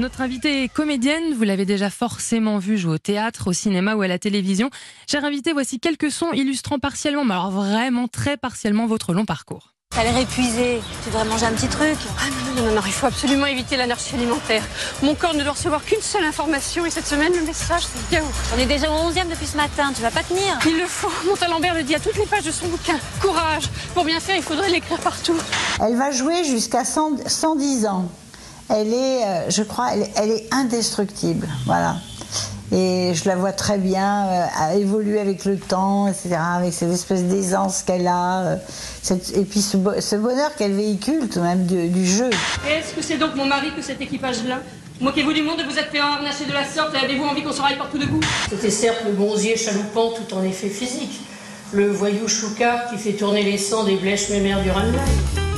Notre invitée est comédienne, vous l'avez déjà forcément vue jouer au théâtre, au cinéma ou à la télévision. Chère invitée, voici quelques sons illustrant partiellement, mais alors vraiment très partiellement votre long parcours. T'as l'air épuisé, tu devrais manger un petit truc. Ah non, non, non, non, il faut absolument éviter l'anarchie alimentaire. Mon corps ne doit recevoir qu'une seule information et cette semaine, le message, c'est yaourt. On est déjà au 11e depuis ce matin, tu vas pas tenir. Il le faut, Montalembert le dit à toutes les pages de son bouquin. Courage, pour bien faire, il faudrait l'écrire partout. Elle va jouer jusqu'à 100 110 ans. Elle est, euh, je crois, elle, elle est indestructible. Voilà. Et je la vois très bien euh, évoluer avec le temps, etc., avec cette espèce d'aisance qu'elle a, euh, cette- et puis ce, bo- ce bonheur qu'elle véhicule tout de même du, du jeu. Est-ce que c'est donc mon mari que cet équipage-là Moquez-vous du monde de vous êtes fait harnacher de la sorte et avez-vous envie qu'on se raille partout de goût C'était certes le bronzier chaloupant tout en effet physique, le voyou choucard qui fait tourner les sangs des blèches mémères du Ranelagh.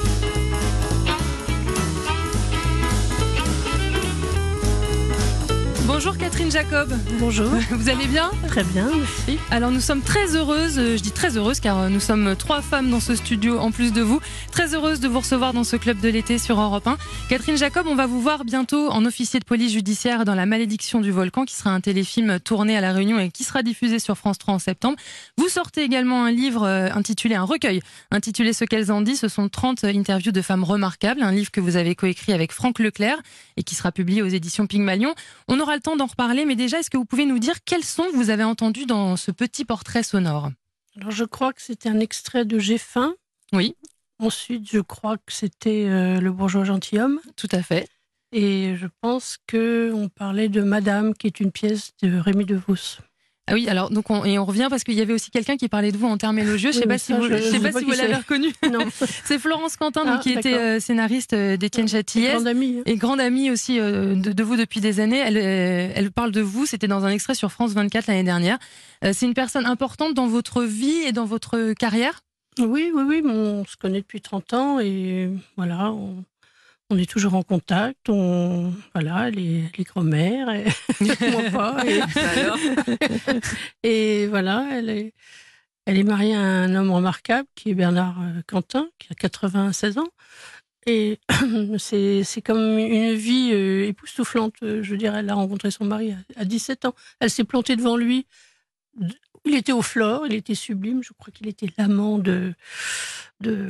Bonjour Catherine Jacob. Bonjour. Vous allez bien? Très bien, merci. Alors nous sommes très heureuses, euh, je dis très heureuses car euh, nous sommes trois femmes dans ce studio en plus de vous. Très heureuses de vous recevoir dans ce club de l'été sur Europe 1. Catherine Jacob, on va vous voir bientôt en officier de police judiciaire dans La malédiction du volcan qui sera un téléfilm tourné à La Réunion et qui sera diffusé sur France 3 en septembre. Vous sortez également un livre euh, intitulé, un recueil intitulé Ce qu'elles en disent. Ce sont 30 interviews de femmes remarquables, un livre que vous avez coécrit avec Franck Leclerc et qui sera publié aux éditions Pygmalion. On aura le temps d'en reparler, mais déjà, est-ce que vous pouvez nous dire quels sons vous avez entendus dans ce petit portrait sonore? Alors, je crois que c'était un extrait de J'ai faim. Oui. Ensuite, je crois que c'était euh, Le bourgeois gentilhomme. Tout à fait. Et je pense que on parlait de Madame, qui est une pièce de Rémi DeVos. Ah oui, alors donc on, et on revient parce qu'il y avait aussi quelqu'un qui parlait de vous en termes élogieux. Je sais Oui, pas si vous, je- sais pas sais si vous l'avez reconnu. C'est Florence Quentin, donc, Ah, qui était euh, scénariste euh, d'Étienne Châtillès. grande amie. hein. Et grande amie aussi euh, de, de vous depuis des années. Elle, euh, elle parle de vous, c'était dans un extrait sur France 24 l'année dernière. C'est une personne importante dans votre vie et dans votre carrière? Oui, oui, oui, on se connaît depuis 30 ans et voilà, on, on est toujours en contact. On, voilà, les, les grand-mères, et moi pas. Et, et voilà, elle est, elle est mariée à un homme remarquable qui est Bernard euh, Quentin, qui a 96 ans. Et c'est c'est comme une vie euh, époustouflante. euh, Je dirais, elle a rencontré son mari à, à 17 ans. Elle s'est plantée devant lui. Il était au flore, il était sublime. Je crois qu'il était l'amant de, de,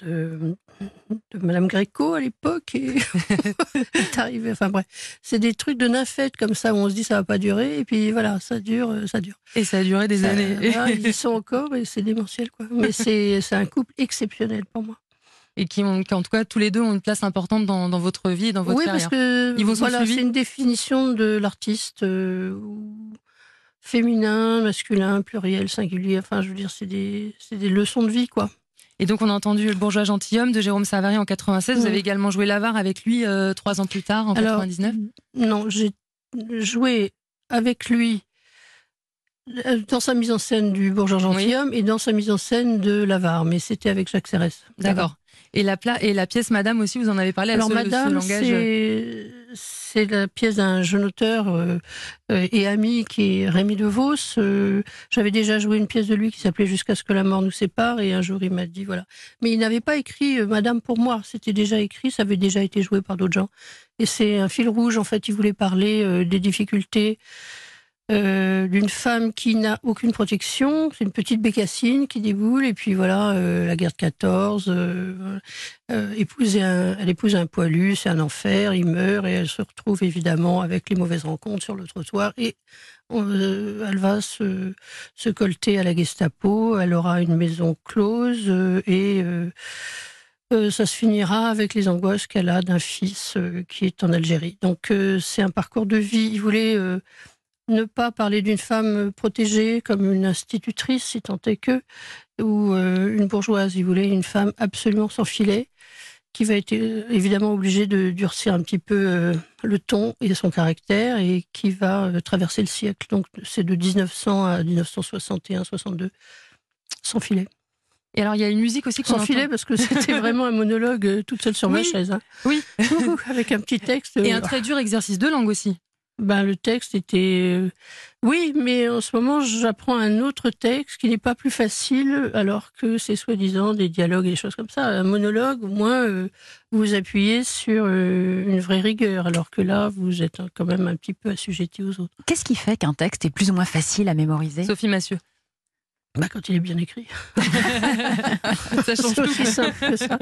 de, de Madame Gréco à l'époque. Et est arrivé. Enfin bref, c'est des trucs de nymphette comme ça où on se dit ça va pas durer. Et puis voilà, ça dure, euh, ça dure. et ça a duré des Ça- années. voilà, ils y sont encore et c'est démentiel quoi. Mais c'est un couple exceptionnel pour moi. Et qui, ont, qui, en tout cas, tous les deux ont une place importante dans, dans votre vie et dans votre oui, carrière. parce que Ils vous voilà, c'est une définition de l'artiste euh, féminin, masculin, pluriel, singulier. Enfin, je veux dire, c'est des, c'est des leçons de vie, quoi. Et donc, on a entendu Le bourgeois gentilhomme de Jérôme Savary en 96. Vous avez également joué l'avare avec lui euh, trois ans plus tard, en Alors, 99. Non, j'ai joué avec lui euh, dans sa mise en scène du Bourgeois gentilhomme et dans sa mise en scène de l'avare, mais c'était avec Jacques Serres. D'accord. Et la, pla- et la pièce Madame aussi, vous en avez parlé. Alors, ce Madame, langage- c'est la pièce d'un jeune auteur euh, euh, et ami qui est Rémi DeVos. Euh, J'avais déjà joué une pièce de lui qui s'appelait Jusqu'à ce que la mort nous sépare, et un jour il m'a dit voilà. Mais il n'avait pas écrit euh, Madame pour moi, c'était déjà écrit, ça avait déjà été joué par d'autres gens. Et c'est un fil rouge, en fait, il voulait parler des difficultés. Euh, d'une femme qui n'a aucune protection, c'est une petite bécassine qui déboule, et puis voilà, euh, la guerre de 14, euh. Euh, un- elle épouse un poilu, c'est un enfer, il meurt et elle se retrouve évidemment avec les mauvaises rencontres sur le trottoir et elle va se, se colter à la Gestapo, elle aura une maison close et ça se finira avec les angoisses qu'elle a d'un fils qui est en Algérie. Donc c'est un parcours de vie. Il voulait ne pas parler d'une femme protégée comme une institutrice, si tant est que, ou euh, une bourgeoise. Il voulait une femme absolument sans filet qui va être euh, évidemment obligé de durcir un petit peu euh, le ton et son caractère et qui va euh, traverser le siècle. Donc c'est de 1900 à 1961-62, sans filet. Et alors, il y a une musique aussi qu'on Sans filet parce que c'était vraiment un monologue toute seule sur ma chaise. hein. Oui. Avec un petit texte. Et un très dur exercice de langue aussi. Ben, le texte était. euh, Oui, mais en ce moment, j'apprends un autre texte qui n'est pas plus facile, alors que c'est soi-disant des dialogues et des choses comme ça. Un monologue, au moins, euh, vous vous appuyez sur euh, une vraie rigueur, alors que là, vous êtes quand même un petit peu assujetti aux autres. Qu'est-ce qui fait qu'un texte est plus ou moins facile à mémoriser? Sophie Massieu. Bah, quand il est bien écrit. Ça change C'est tout. aussi simple que ça.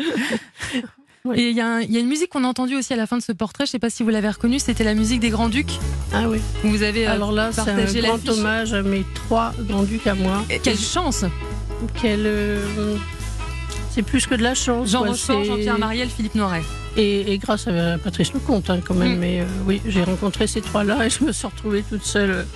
Et il y, a y une musique qu'on a entendue aussi à la fin de ce portrait, je sais pas si vous l'avez reconnue, c'était la musique des Grands-Ducs. Ah oui. Vous avez euh, Alors là, c'est un grand hommage à mes trois grands-ducs à moi. Quelle chance Quel, euh, c'est plus que de la chance. Jean. Rochefort, Jean-Pierre Mariel, Philippe Noiret. Et, et grâce à Patrice Lecomte, hein, quand même. Mm. Mais euh, oui, j'ai rencontré ces trois-là et je me suis retrouvée toute seule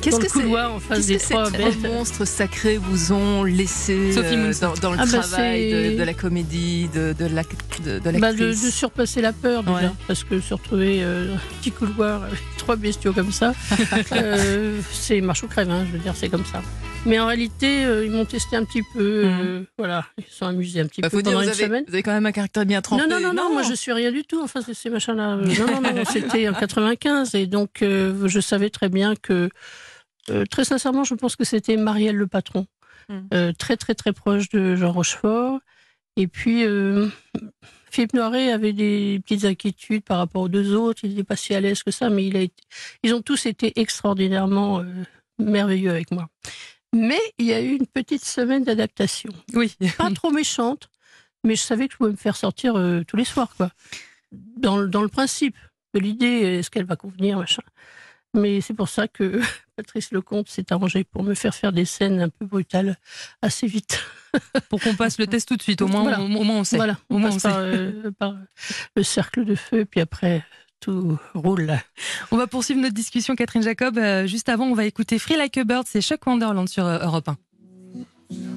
Qu'est-ce que c'est couloir en face des trois monstres sacrés vous ont laissé Sophie euh, dans, dans le Ah bah, travail de, de la comédie, de, de la- de, de Bah, de, l'actrice? de surpasser la peur déjà, Ouais. parce que se retrouver euh, dans un petit couloir avec trois bestiaux comme ça, euh, c'est marche ou crève, hein, je veux dire, c'est comme ça. Mais en réalité, euh, ils m'ont testé un petit peu, euh, voilà, ils se sont amusés un petit Bah, peu faut dire, pendant vous une avez, semaine. vous avez quand même un caractère bien trempé. Non, non, non, non, moi je suis rien du tout. Enfin, c'est ces machins-là. Euh, Non, non, non, c'était en 95. Et donc, euh, je savais très bien que, euh, très sincèrement, je pense que c'était Marielle le patron. Mm. Euh, très, très, très proche de Jean Rochefort. Et puis, euh, Philippe Noiret avait des petites inquiétudes par rapport aux deux autres. Il n'était pas si à l'aise que ça, mais il a été- ils ont tous été extraordinairement euh, merveilleux avec moi. Mais il y a eu une petite semaine d'adaptation Oui. pas trop méchante, mais je savais que je pouvais me faire sortir euh, tous les soirs, quoi. Dans, le- dans le principe de l'idée, est-ce qu'elle va convenir, machin. Mais c'est pour ça que Patrice Lecomte s'est arrangé pour me faire faire des scènes un peu brutales assez vite. Pour qu'on passe le test tout de suite, au moins, Voilà. on, au moins on sait. Voilà, Au on moins, passe on par, euh, par le cercle de feu, puis après, tout roule. On va poursuivre notre discussion, Catherine Jacob. Euh, juste avant, on va écouter Free Like a Bird, c'est Chuck Wonderland sur euh, Europe 1.